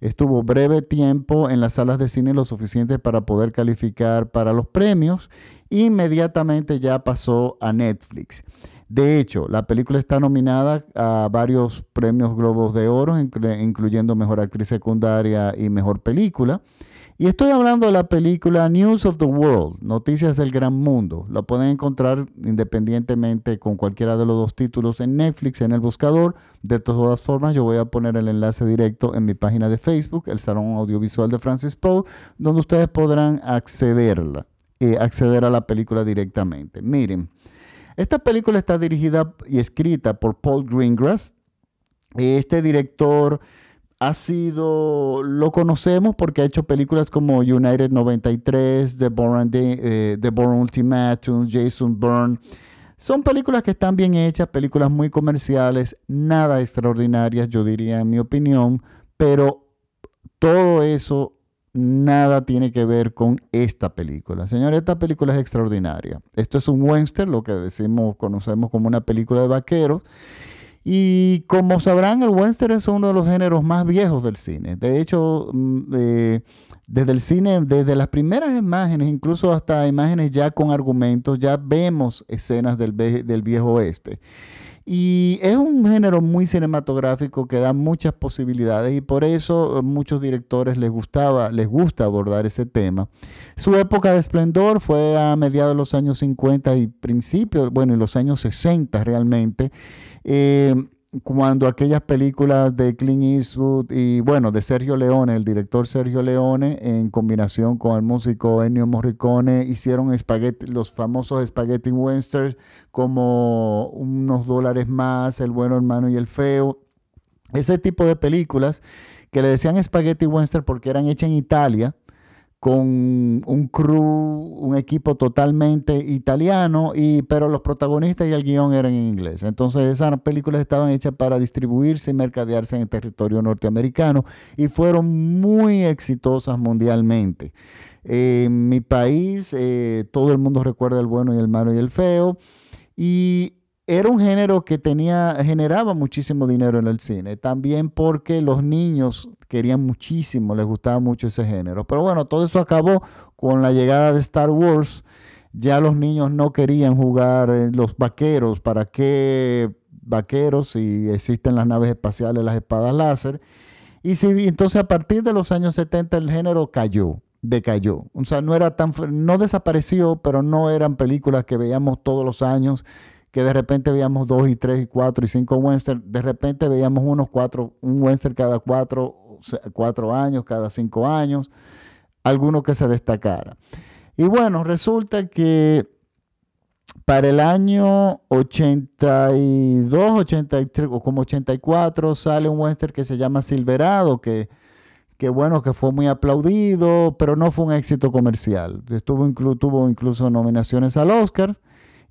Estuvo breve tiempo en las salas de cine lo suficiente para poder calificar para los premios. Inmediatamente ya pasó a Netflix. De hecho, la película está nominada a varios premios Globos de Oro, incluyendo Mejor Actriz Secundaria y Mejor Película. Y estoy hablando de la película News of the World, Noticias del Gran Mundo. La pueden encontrar independientemente con cualquiera de los dos títulos en Netflix, en el buscador. De todas formas, yo voy a poner el enlace directo en mi página de Facebook, el Salón Audiovisual de Francis Poe, donde ustedes podrán accederla, eh, acceder a la película directamente. Miren, esta película está dirigida y escrita por Paul Greengrass. Este director ha sido, lo conocemos porque ha hecho películas como United 93, The Born, eh, The Born Ultimatum, Jason Bourne. Son películas que están bien hechas, películas muy comerciales, nada extraordinarias, yo diría en mi opinión, pero todo eso nada tiene que ver con esta película. Señores, esta película es extraordinaria. Esto es un western, lo que decimos, conocemos como una película de vaqueros. Y como sabrán, el western es uno de los géneros más viejos del cine. De hecho, mm, desde el cine, desde las primeras imágenes, incluso hasta imágenes ya con argumentos, ya vemos escenas del, del viejo oeste. Y es un género muy cinematográfico que da muchas posibilidades y por eso muchos directores les gustaba, les gusta abordar ese tema. Su época de esplendor fue a mediados de los años 50 y principios, bueno, en los años 60 realmente. Eh, cuando aquellas películas de Clint Eastwood y bueno, de Sergio Leone, el director Sergio Leone, en combinación con el músico Ennio Morricone, hicieron los famosos spaghetti westerns como Unos dólares más, El bueno hermano y el feo. Ese tipo de películas que le decían spaghetti western porque eran hechas en Italia con un crew, un equipo totalmente italiano, y, pero los protagonistas y el guion eran en inglés. Entonces esas películas estaban hechas para distribuirse y mercadearse en el territorio norteamericano y fueron muy exitosas mundialmente. en mi país eh, todo el mundo recuerda el bueno y el malo y el feo. Y era un género que tenía, generaba muchísimo dinero en el cine, también porque los niños querían muchísimo, les gustaba mucho ese género. Pero bueno, todo eso acabó con la llegada de Star Wars. Ya los niños no querían jugar los vaqueros. ¿Para qué vaqueros si existen las naves espaciales, las espadas láser? Y si, entonces a partir de los años 70 el género cayó, decayó. O sea, no era tan, no desapareció, pero no eran películas que veíamos todos los años que de repente veíamos dos y tres y cuatro y cinco western, de repente veíamos unos cuatro, un western cada cuatro, cuatro años, cada cinco años, alguno que se destacara. Y bueno, resulta que para el año 82, 83 o como 84 sale un western que se llama Silverado, que, que bueno, que fue muy aplaudido, pero no fue un éxito comercial. Estuvo tuvo incluso nominaciones al Oscar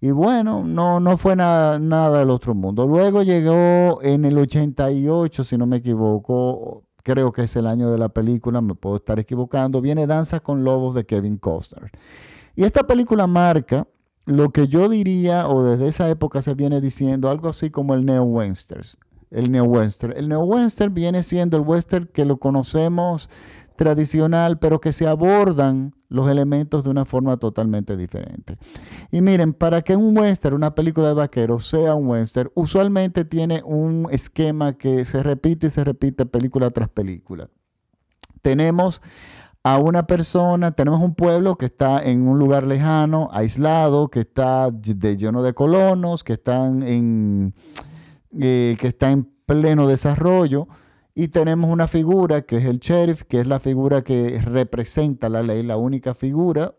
y bueno, no, no fue nada, nada del otro mundo. Luego llegó en el 88, si no me equivoco, creo que es el año de la película, me puedo estar equivocando, viene Danza con Lobos de Kevin Costner. Y esta película marca lo que yo diría, o desde esa época se viene diciendo, algo así como el neo-western. El neo-western. El neo-western viene siendo el western que lo conocemos tradicional, pero que se abordan los elementos de una forma totalmente diferente. Y miren, para que un western, una película de vaqueros, sea un western, usualmente tiene un esquema que se repite y se repite película tras película. Tenemos a una persona, tenemos un pueblo que está en un lugar lejano, aislado, que está de, lleno de colonos, que en, eh, que está en pleno desarrollo y tenemos una figura que es el sheriff, que es la figura que representa la ley, la única figura,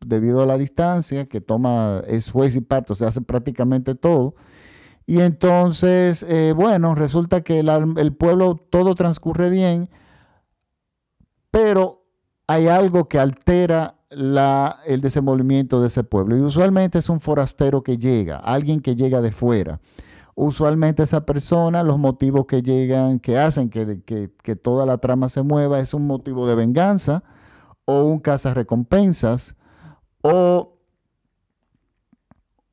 debido a la distancia, que toma, es juez y parto, se hace prácticamente todo. Y entonces, eh, bueno, resulta que el pueblo todo transcurre bien, pero hay algo que altera el desenvolvimiento de ese pueblo. Y usualmente es un forastero que llega, alguien que llega de fuera. Usualmente esa persona, los motivos que llegan, que hacen que, que toda la trama se mueva, es un motivo de venganza o un recompensas o,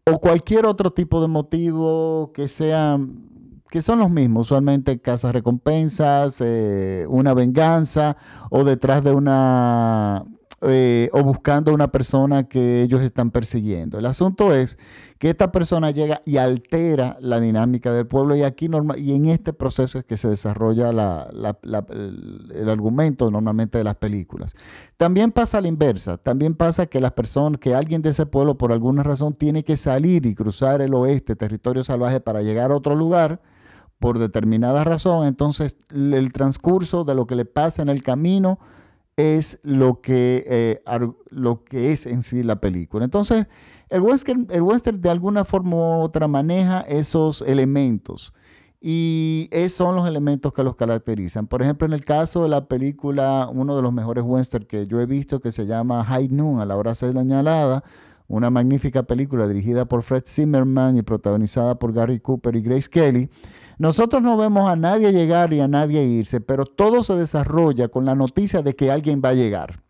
o cualquier otro tipo de motivo que sean que son los mismos, usualmente casas recompensas, eh, una venganza o detrás de una eh, o buscando una persona que ellos están persiguiendo. El asunto es que esta persona llega y altera la dinámica del pueblo y aquí normal, y en este proceso es que se desarrolla el, argumento normalmente de las películas. También pasa a la inversa, también pasa que las personas, que alguien de ese pueblo por alguna razón tiene que salir y cruzar el oeste, territorio salvaje, para llegar a otro lugar por determinada razón, entonces el transcurso de lo que le pasa en el camino es lo que, eh, lo que es en sí la película. Entonces, el western, el western de alguna forma u otra maneja esos elementos y esos son los elementos que los caracterizan. Por ejemplo, en el caso de la película, uno de los mejores western que yo he visto, que se llama High Noon, a la hora señalada, una magnífica película dirigida por Fred Zimmerman y protagonizada por Gary Cooper y Grace Kelly. Nosotros no vemos a nadie llegar y a nadie irse, pero todo se desarrolla con la noticia de que alguien va a llegar.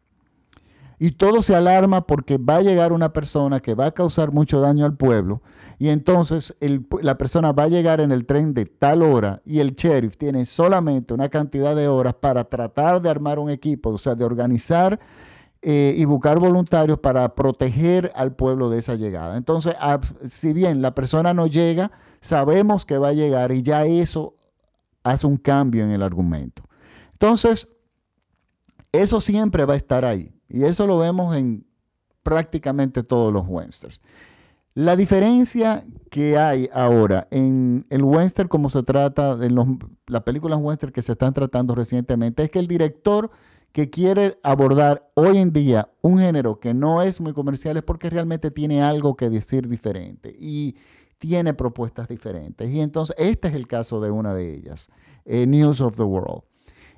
Y todo se alarma porque va a llegar una persona que va a causar mucho daño al pueblo. Y entonces la persona va a llegar en el tren de tal hora y el sheriff tiene solamente una cantidad de horas para tratar de armar un equipo, o sea, de organizar eh, y buscar voluntarios para proteger al pueblo de esa llegada. Entonces, si bien la persona no llega, sabemos que va a llegar y ya eso hace un cambio en el argumento. Entonces, eso siempre va a estar ahí y eso lo vemos en prácticamente todos los westerns. La diferencia que hay ahora en el western, como se trata de las películas western que se están tratando recientemente, es que el director que quiere abordar hoy en día un género que no es muy comercial es porque realmente tiene algo que decir diferente. Y tiene propuestas diferentes. Y entonces este es el caso de una de ellas, eh, News of the World.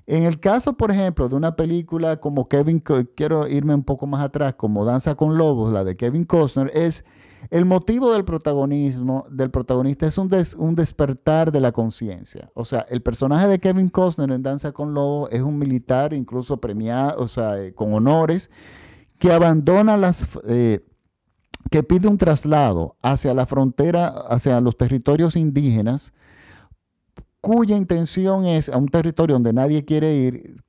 En el caso, por ejemplo, de una película como Kevin, quiero irme un poco más atrás, como Danza con Lobos, la de Kevin Costner, es el motivo del protagonismo del protagonista es un, un despertar de la conciencia. O sea, el personaje de Kevin Costner en Danza con Lobos es un militar, incluso premiado, o sea, eh, con honores, que abandona las, eh, que pide un traslado hacia la frontera, hacia los territorios indígenas, cuya intención es a un territorio donde nadie quiere ir,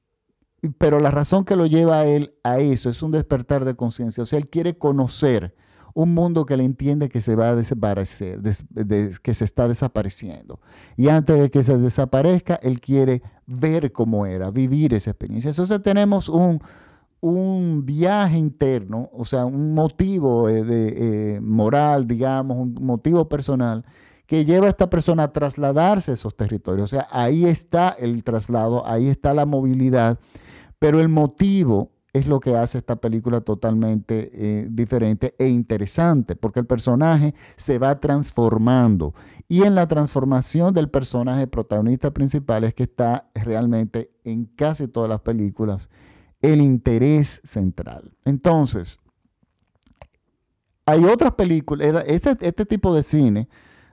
pero la razón que lo lleva a él a eso es un despertar de conciencia. O sea, él quiere conocer un mundo que le entiende que se va a desaparecer, que se está desapareciendo. Y antes de que se desaparezca, él quiere ver cómo era, vivir esa experiencia. Entonces tenemos un, un viaje interno, o sea, un motivo eh, de, eh, moral, digamos, un motivo personal que lleva a esta persona a trasladarse a esos territorios. O sea, ahí está el traslado, ahí está la movilidad, pero el motivo es lo que hace esta película totalmente eh, diferente e interesante, porque el personaje se va transformando. Y en la transformación del personaje protagonista principal es que está realmente en casi todas las películas el interés central. Entonces, hay otras películas, este, este tipo de cine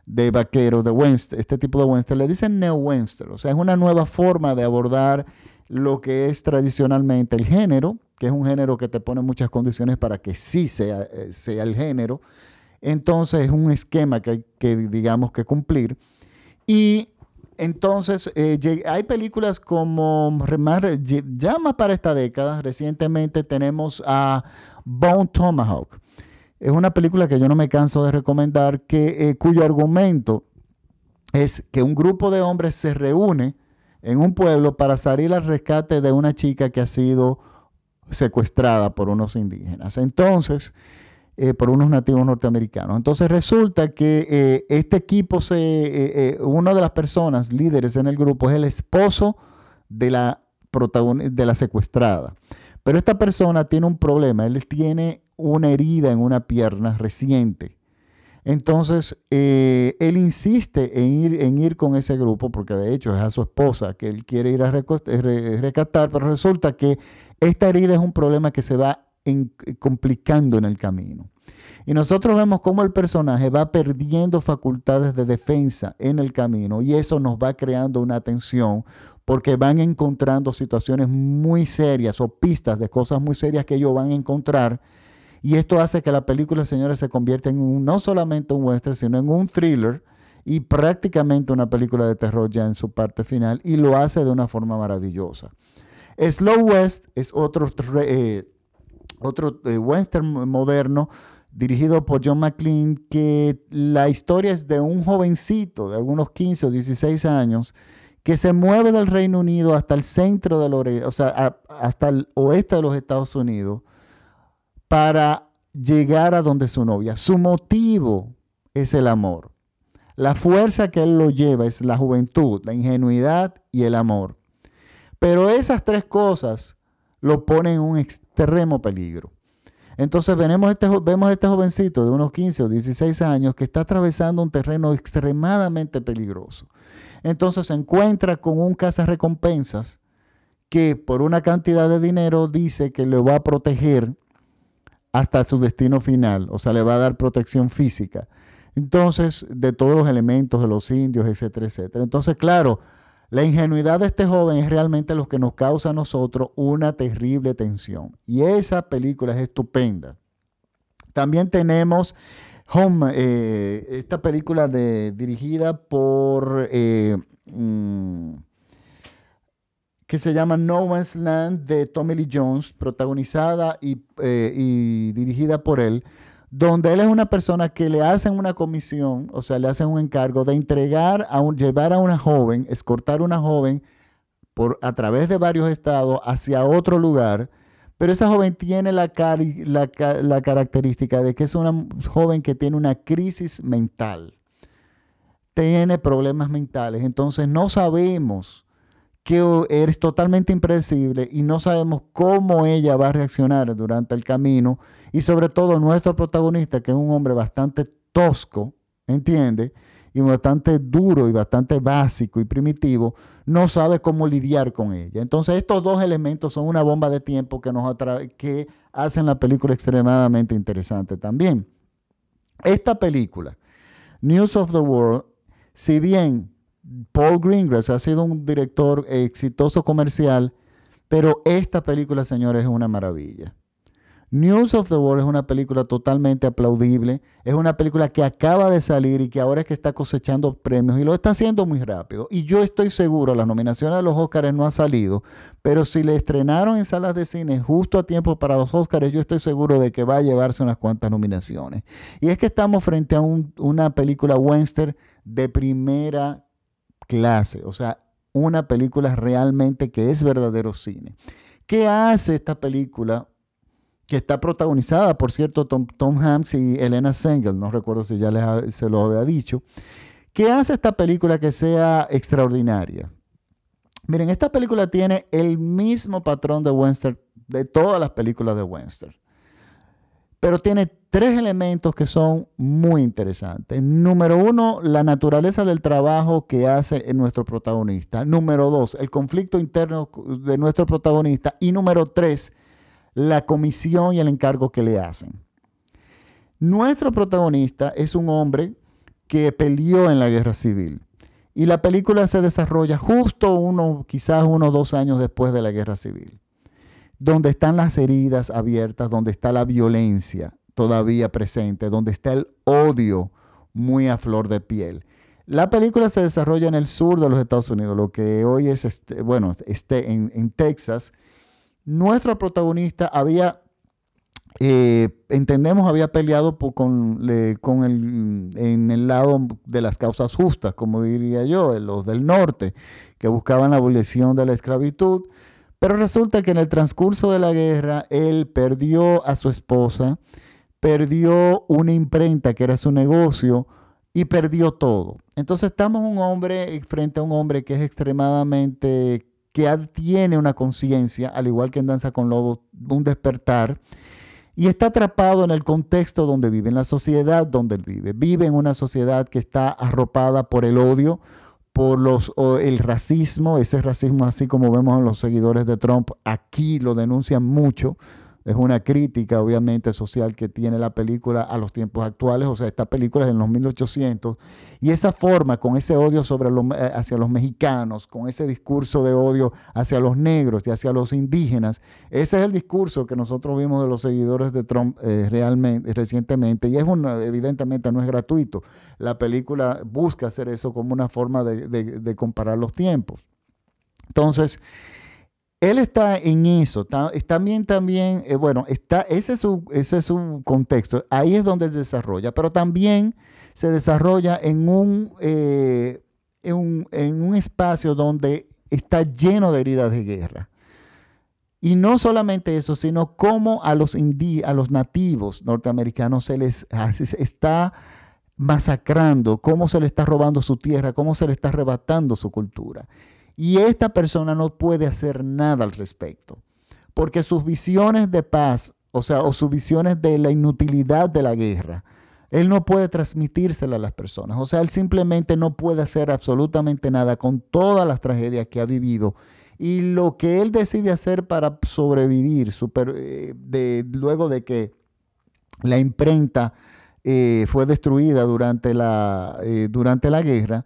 de vaquero, de western, este tipo de western, le dicen neo-western, o sea, es una nueva forma de abordar lo que es tradicionalmente el género, que es un género que te pone muchas condiciones para que sí sea, eh, sea el género. Entonces es un esquema que hay que, digamos, que cumplir. Y entonces, eh, hay películas como más para esta década. Recientemente tenemos a Bone Tomahawk. Es una película que yo no me canso de recomendar, eh, cuyo argumento es que un grupo de hombres se reúne en un pueblo para salir al rescate de una chica que ha sido secuestrada por unos indígenas. Entonces, eh, por unos nativos norteamericanos. Entonces resulta que eh, este equipo, se, eh, una de las personas líderes en el grupo es el esposo de la, de la secuestrada. Pero esta persona tiene un problema, él tiene una herida en una pierna reciente. Entonces, él insiste en ir, en ir con ese grupo, porque de hecho es a su esposa que él quiere ir a rescatar, pero resulta que esta herida es un problema que se va complicando en el camino. Y nosotros vemos cómo el personaje va perdiendo facultades de defensa en el camino y eso nos va creando una tensión porque van encontrando situaciones muy serias o pistas de cosas muy serias que ellos van a encontrar. Y esto hace que la película, señores, se convierta en un, no solamente un western, sino en un thriller y prácticamente una película de terror ya en su parte final y lo hace de una forma maravillosa. Slow West es otro, eh, otro eh, western moderno dirigido por John McLean, que la historia es de un jovencito de algunos 15 o 16 años que se mueve del Reino Unido hasta el centro del o sea, hasta oeste de los Estados Unidos para llegar a donde su novia. Su motivo es el amor. La fuerza que él lo lleva es la juventud, la ingenuidad y el amor. Pero esas tres cosas lo ponen en un extremo peligro. Entonces vemos este, vemos a este jovencito de unos 15 o 16 años que está atravesando un terreno extremadamente peligroso. Entonces se encuentra con un recompensas que por una cantidad de dinero dice que le va a proteger hasta su destino final, o sea, le va a dar protección física. Entonces, de todos los elementos de los indios, etcétera, etcétera. Entonces, claro, la ingenuidad de este joven es realmente lo que nos causa a nosotros una terrible tensión. Y esa película es estupenda. También tenemos Home, eh, esta película dirigida por... Eh, mm, que se llama No Man's Land de Tommy Lee Jones, protagonizada y, eh, y dirigida por él donde él es una persona que le hacen una comisión, o sea, le hacen un encargo de entregar, a un, llevar a una joven, escortar a una joven por, a través de varios estados hacia otro lugar, pero esa joven tiene la, la, la característica de que es una joven que tiene una crisis mental, tiene problemas mentales, entonces no sabemos que es totalmente impredecible y no sabemos cómo ella va a reaccionar durante el camino y sobre todo nuestro protagonista, que es un hombre bastante tosco, ¿entiende? Y bastante duro y bastante básico y primitivo, no sabe cómo lidiar con ella. Entonces estos dos elementos son una bomba de tiempo que, nos que hacen la película extremadamente interesante también. Esta película, News of the World, si bien Paul Greengrass ha sido un director exitoso comercial, pero esta película, señores, es una maravilla. News of the World es una película totalmente aplaudible, es una película que acaba de salir y que ahora es que está cosechando premios y lo está haciendo muy rápido. Y yo estoy seguro, las nominaciones de los Oscars no han salido, pero si le estrenaron en salas de cine justo a tiempo para los Oscars, yo estoy seguro de que va a llevarse unas cuantas nominaciones. Y es que estamos frente a una película western de primera clase, o sea, una película realmente que es verdadero cine. ¿Qué hace esta película? Que está protagonizada, por cierto, Tom, Hanks y Elena Sengel, no recuerdo si ya les se lo había dicho. ¿Qué hace esta película que sea extraordinaria? Miren, esta película tiene el mismo patrón de western de todas las películas de western. Pero tiene tres elementos que son muy interesantes. Número uno, la naturaleza del trabajo que hace nuestro protagonista. Número dos, el conflicto interno de nuestro protagonista. Y número tres, la comisión y el encargo que le hacen. Nuestro protagonista es un hombre que peleó en la guerra civil. Y la película se desarrolla justo uno, quizás unos dos años después de la guerra civil donde están las heridas abiertas, donde está la violencia todavía presente, donde está el odio muy a flor de piel. La película se desarrolla en el sur de los Estados Unidos, lo que hoy es, este, bueno, este, en, Texas. Nuestro protagonista había, eh, entendemos, había peleado con, con el, en el lado de las causas justas, como diría yo, los del norte, que buscaban la abolición de la esclavitud pero resulta que en el transcurso de la guerra él perdió a su esposa, perdió una imprenta que era su negocio y perdió todo. Entonces estamos un hombre frente a un hombre que es extremadamente, que tiene una conciencia, al igual que en Danza con Lobos, un despertar, y está atrapado en el contexto donde vive, en la sociedad donde vive. Vive en una sociedad que está arropada por el odio, por los, el racismo, ese racismo así como vemos en los seguidores de Trump, aquí lo denuncian mucho, es una crítica obviamente social que tiene la película a los tiempos actuales, o sea, esta película es en los 1800, y esa forma, con ese odio eh, hacia los mexicanos, con ese discurso de odio hacia los negros y hacia los indígenas, ese es el discurso que nosotros vimos de los seguidores de Trump eh, realmente, recientemente, y es evidentemente no es gratuito. La película busca hacer eso como una forma de comparar los tiempos. Entonces, él está en eso, también, también, eh, bueno, está, ese, es su, ese es su contexto, ahí es donde se desarrolla, pero también se desarrolla en un, eh, en un, espacio donde está lleno de heridas de guerra. Y no solamente eso, sino cómo a los, a los nativos norteamericanos se les está masacrando, cómo se les está robando su tierra, cómo se les está arrebatando su cultura. Y esta persona no puede hacer nada al respecto, porque sus visiones de paz, o sea, o sus visiones de la inutilidad de la guerra, él no puede transmitírsela a las personas. O sea, él simplemente no puede hacer absolutamente nada con todas las tragedias que ha vivido. Y lo que él decide hacer para sobrevivir, eh, de, luego de que la imprenta eh, fue destruida durante la, eh, durante la guerra,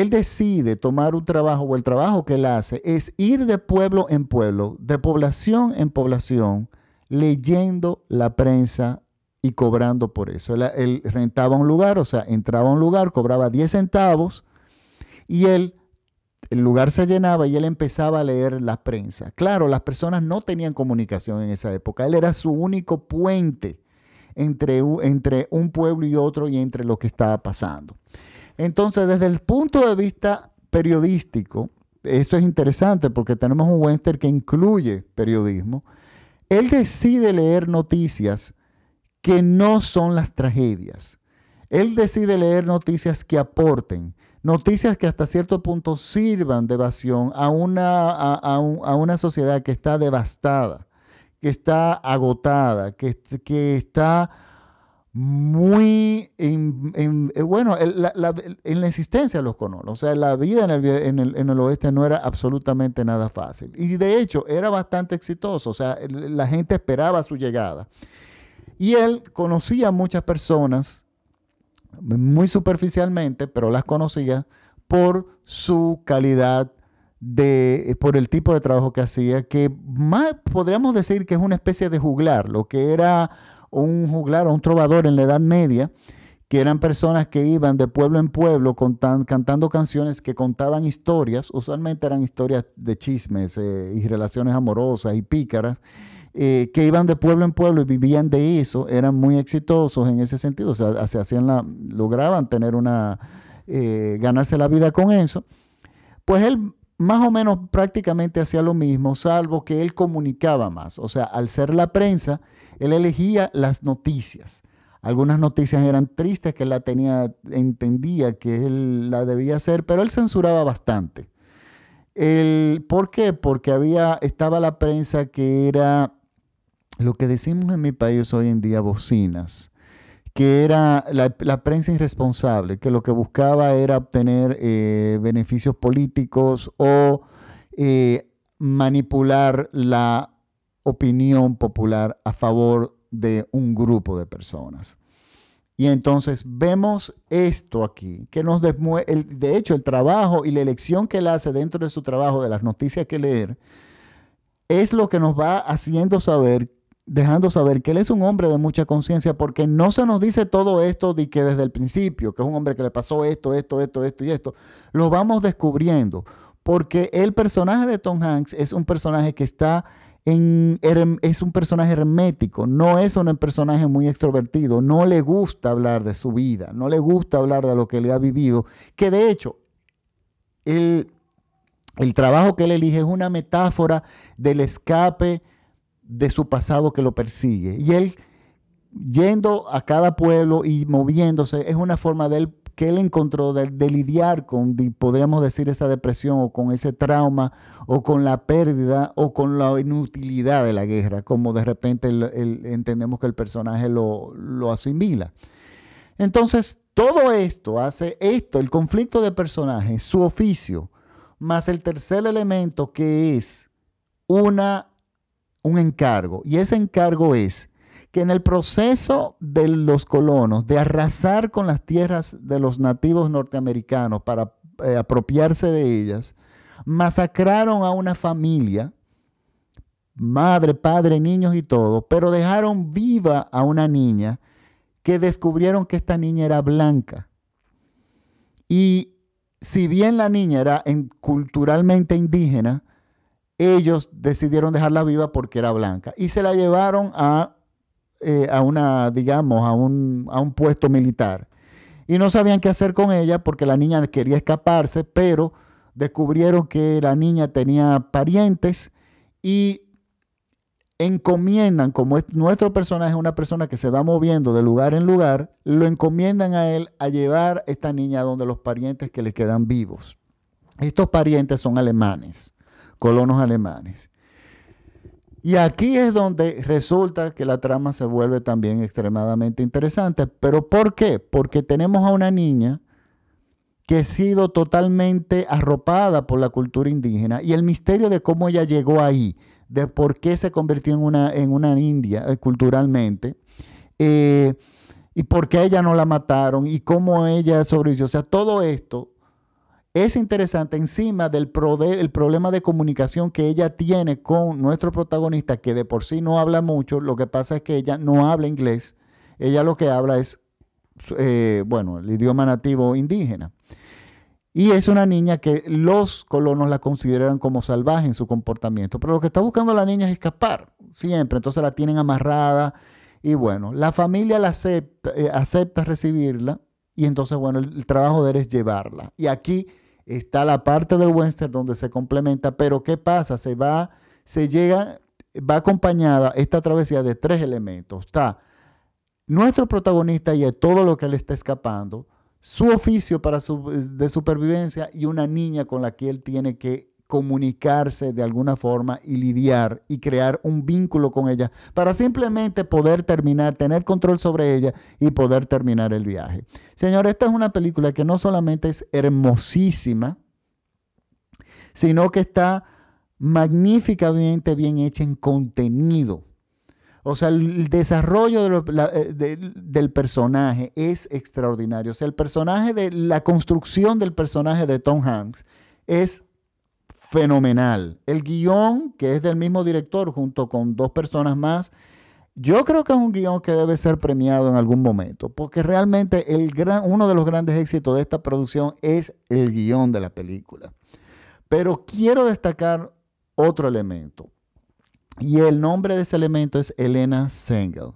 él decide tomar un trabajo o el trabajo que él hace es ir de pueblo en pueblo, de población en población, leyendo la prensa y cobrando por eso. Él, rentaba un lugar, o sea, entraba a un lugar, cobraba 10 centavos y él, el lugar se llenaba y él empezaba a leer la prensa. Claro, las personas no tenían comunicación en esa época. Él era su único puente entre, entre un pueblo y otro y entre lo que estaba pasando. Entonces, desde el punto de vista periodístico, eso es interesante porque tenemos un western que incluye periodismo. Él decide leer noticias que no son las tragedias. Él decide leer noticias que aporten, noticias que hasta cierto punto sirvan de evasión a una, a, una sociedad que está devastada, que está agotada, que, que está muy, eh, bueno, en la, existencia de los colonos. O sea, la vida en el, en, el, oeste no era absolutamente nada fácil. Y de hecho, era bastante exitoso. O sea, la gente esperaba su llegada. Y él conocía a muchas personas, muy superficialmente, pero las conocía por su calidad de, por el tipo de trabajo que hacía, que más podríamos decir que es una especie de juglar, lo que era un juglar o un trovador en la Edad Media, que eran personas que iban de pueblo en pueblo cantando canciones que contaban historias, usualmente eran historias de chismes eh, y relaciones amorosas y pícaras, eh, que iban de pueblo en pueblo y vivían de eso, eran muy exitosos en ese sentido, o sea, se hacían lograban tener una, eh, ganarse la vida con eso. Pues él más o menos prácticamente hacía lo mismo, salvo que él comunicaba más, o sea, al ser la prensa, él elegía las noticias. Algunas noticias eran tristes que la tenía, entendía que él la debía hacer, pero él censuraba bastante. El, ¿Por qué? Porque había, estaba la prensa que era lo que decimos en mi país hoy en día, bocinas, que era la, prensa irresponsable, que lo que buscaba era obtener eh, beneficios políticos o eh, manipular la opinión popular a favor de un grupo de personas. Y entonces vemos esto aquí, que nos demuestra, de hecho, el trabajo y la elección que él hace dentro de su trabajo, de las noticias que leer, es lo que nos va haciendo saber, dejando saber que él es un hombre de mucha conciencia, porque no se nos dice todo esto de que desde el principio, que es un hombre que le pasó esto, esto, esto, esto y esto, lo vamos descubriendo, porque el personaje de Tom Hanks es un personaje que está es un personaje hermético, no es un personaje muy extrovertido, no le gusta hablar de su vida, no le gusta hablar de lo que le ha vivido, que de hecho el, el trabajo que él elige es una metáfora del escape de su pasado que lo persigue. Y él yendo a cada pueblo y moviéndose es una forma de él que él encontró de, lidiar con, podríamos decir, esa depresión o con ese trauma o con la pérdida o con la inutilidad de la guerra, como de repente entendemos que el personaje lo, lo asimila. Entonces, todo esto hace esto, el conflicto de personajes, su oficio, más el tercer elemento que es una un encargo. Y ese encargo es que en el proceso de los colonos de arrasar con las tierras de los nativos norteamericanos para eh, apropiarse de ellas, masacraron a una familia, madre, padre, niños y todo, pero dejaron viva a una niña que descubrieron que esta niña era blanca. Y si bien la niña era culturalmente indígena, ellos decidieron dejarla viva porque era blanca y se la llevaron a eh, a una, digamos, a un, a un puesto militar. Y no sabían qué hacer con ella porque la niña quería escaparse, pero descubrieron que la niña tenía parientes y encomiendan, como nuestro personaje es una persona que se va moviendo de lugar en lugar, lo encomiendan a él a llevar esta niña donde los parientes que le quedan vivos. Estos parientes son alemanes, colonos alemanes. Y aquí es donde resulta que la trama se vuelve también extremadamente interesante. ¿Pero por qué? Porque tenemos a una niña que ha sido totalmente arropada por la cultura indígena y el misterio de cómo ella llegó ahí, de por qué se convirtió en una, en una india eh, culturalmente, eh, y por qué ella no la mataron y cómo ella sobrevivió. O sea, todo esto es interesante encima del el problema de comunicación que ella tiene con nuestro protagonista, que de por sí no habla mucho, lo que pasa es que ella no habla inglés, ella lo que habla es, eh, bueno, el idioma nativo indígena. Y es una niña que los colonos la consideran como salvaje en su comportamiento, pero lo que está buscando la niña es escapar, siempre, entonces la tienen amarrada y bueno, la familia la acepta, eh, acepta recibirla y entonces, bueno, el, el trabajo de él es llevarla. Y aquí está la parte del western donde se complementa, pero ¿qué pasa? Se va, se llega, va acompañada esta travesía de tres elementos. Está nuestro protagonista y todo lo que le está escapando, su oficio para su, de supervivencia y una niña con la que él tiene que comunicarse de alguna forma y lidiar y crear un vínculo con ella para simplemente poder terminar, tener control sobre ella y poder terminar el viaje. Señor, esta es una película que no solamente es hermosísima, sino que está magníficamente bien hecha en contenido. O sea, el desarrollo eh, del personaje es extraordinario. O sea, el personaje de la construcción del personaje de Tom Hanks es fenomenal. El guion, que es del mismo director, junto con dos personas más, yo creo que es un guion que debe ser premiado en algún momento, porque realmente el gran, uno de los grandes éxitos de esta producción es el guion de la película. Pero quiero destacar otro elemento, y el nombre de ese elemento es Elena Sengel.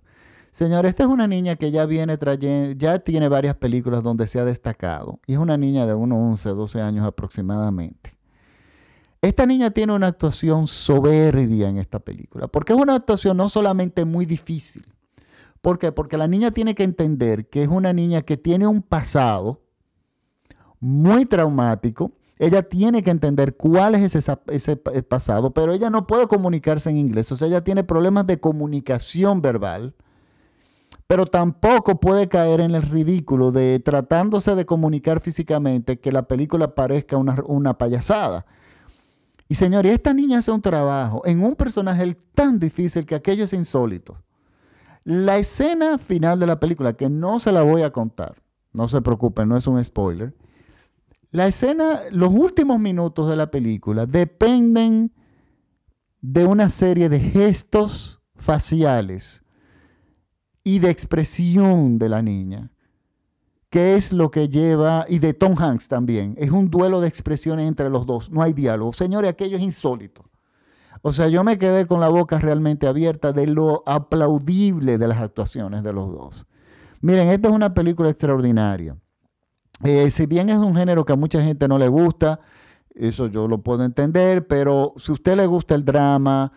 Señor, esta es una niña que ya viene trayendo, ya tiene varias películas donde se ha destacado, y es una niña de unos 11, 12 años aproximadamente. Esta niña tiene una actuación soberbia en esta película, porque es una actuación no solamente muy difícil. ¿Por qué? Porque la niña tiene que entender que es una niña que tiene un pasado muy traumático. Ella tiene que entender cuál es ese, ese pasado, pero ella no puede comunicarse en inglés. O sea, ella tiene problemas de comunicación verbal, pero tampoco puede caer en el ridículo de tratándose de comunicar físicamente que la película parezca una, una payasada. Y señor, esta niña hace un trabajo en un personaje tan difícil que aquello es insólito. La escena final de la película, que no se la voy a contar, no se preocupen, no es un spoiler. La escena, los últimos minutos de la película dependen de una serie de gestos faciales y de expresión de la niña ¿Qué es lo que lleva, y de Tom Hanks también, es un duelo de expresiones entre los dos, no hay diálogo. Señores, aquello es insólito. O sea, yo me quedé con la boca realmente abierta de lo aplaudible de las actuaciones de los dos. Miren, esta es una película extraordinaria. Eh, si bien es un género que a mucha gente no le gusta, eso yo lo puedo entender, pero si a usted le gusta el drama,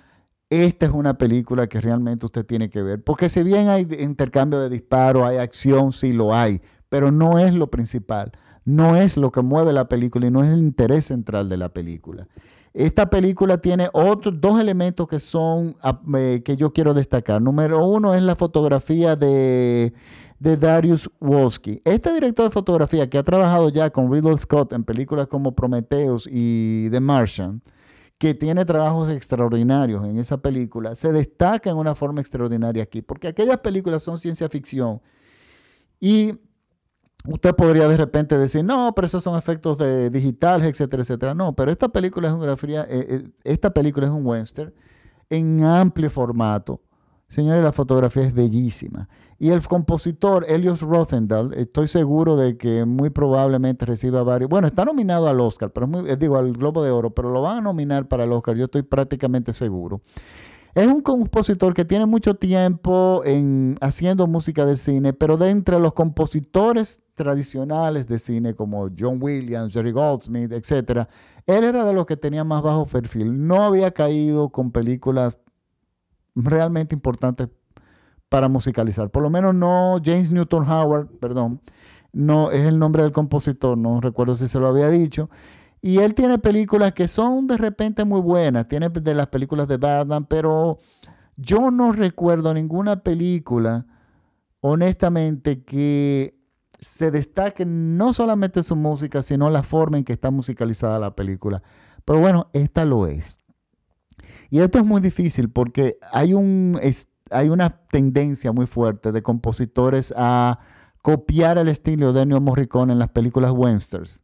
esta es una película que realmente usted tiene que ver. Porque si bien hay intercambio de disparos, hay acción, sí lo hay, pero no es lo principal, no es lo que mueve la película y no es el interés central de la película. Esta película tiene otros dos elementos que son ah, que yo quiero destacar. Número uno es la fotografía de, de Darius Wolski. Este director de fotografía que ha trabajado ya con Riddle Scott en películas como Prometheus y The Martian, que tiene trabajos extraordinarios en esa película, se destaca en una forma extraordinaria aquí, porque aquellas películas son ciencia ficción y usted podría de repente decir, no, pero esos son efectos de digitales, etcétera, etcétera. No, pero esta película es, una, eh, eh, esta película es un western en amplio formato. Señores, la fotografía es bellísima. Y el compositor Elios Rothendal, estoy seguro de que muy probablemente reciba varios. Bueno, está nominado al Oscar, pero muy, eh, digo al Globo de Oro, pero lo van a nominar para el Oscar, yo estoy prácticamente seguro. Es un compositor que tiene mucho tiempo en haciendo música de cine, pero de entre los compositores tradicionales de cine como John Williams, Jerry Goldsmith, etc., él era de los que tenía más bajo perfil. No había caído con películas realmente importantes para musicalizar. Por lo menos no James Newton Howard, perdón, no es el nombre del compositor, no recuerdo si se lo había dicho. Y él tiene películas que son de repente muy buenas, tiene de las películas de Batman, pero yo no recuerdo ninguna película, honestamente, que se destaque no solamente su música, sino la forma en que está musicalizada la película. Pero bueno, esta lo es. Y esto es muy difícil porque hay, un, hay una tendencia muy fuerte de compositores a copiar el estilo de Ennio Morricone en las películas westerns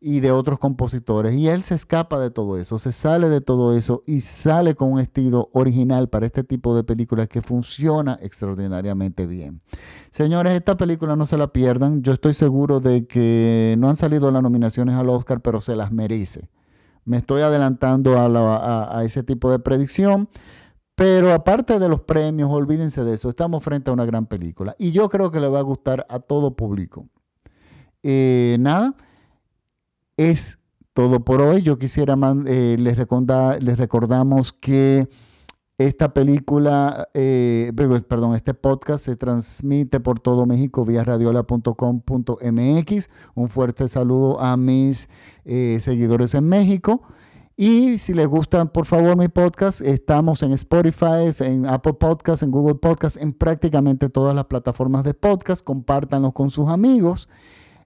y de otros compositores. Y él se escapa de todo eso, se sale de todo eso y sale con un estilo original para este tipo de películas que funciona extraordinariamente bien. Señores, esta película no se la pierdan. Yo estoy seguro de que no han salido las nominaciones al Oscar, pero se las merece. Me estoy adelantando a, ese tipo de predicción. Pero aparte de los premios, olvídense de eso, estamos frente a una gran película. Y yo creo que le va a gustar a todo público. Eh, nada, es todo por hoy. Yo quisiera, eh, les, les recordamos que esta película, eh, perdón, este podcast se transmite por todo México vía radiola.com.mx. Un fuerte saludo a mis eh, seguidores en México. Y si les gustan, por favor, mi podcast, estamos en Spotify, en Apple Podcasts, en Google Podcasts, en prácticamente todas las plataformas de podcast. Compártanlo con sus amigos.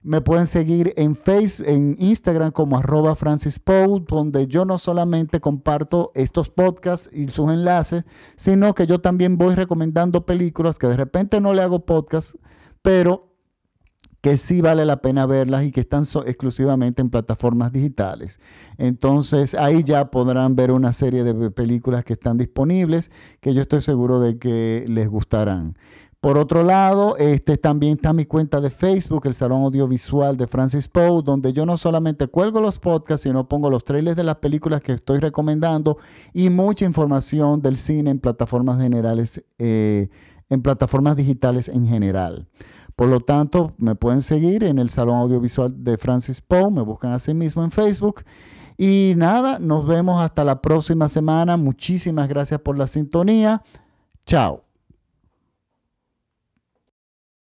Me pueden seguir en Facebook, en Instagram como arroba Francis donde yo no solamente comparto estos podcasts y sus enlaces, sino que yo también voy recomendando películas que de repente no le hago podcast, pero que sí vale la pena verlas y que están exclusivamente en plataformas digitales. Entonces ahí ya podrán ver una serie de películas que están disponibles que yo estoy seguro de que les gustarán. Por otro lado, este, también está mi cuenta de Facebook, el Salón Audiovisual de Francis Poe, donde yo no solamente cuelgo los podcasts, sino pongo los trailers de las películas que estoy recomendando y mucha información del cine en plataformas generales, eh, en plataformas digitales en general. Por lo tanto, me pueden seguir en el Salón Audiovisual de Francis Poe, me buscan así mismo en Facebook. Y nada, nos vemos hasta la próxima semana. Muchísimas gracias por la sintonía. Chao.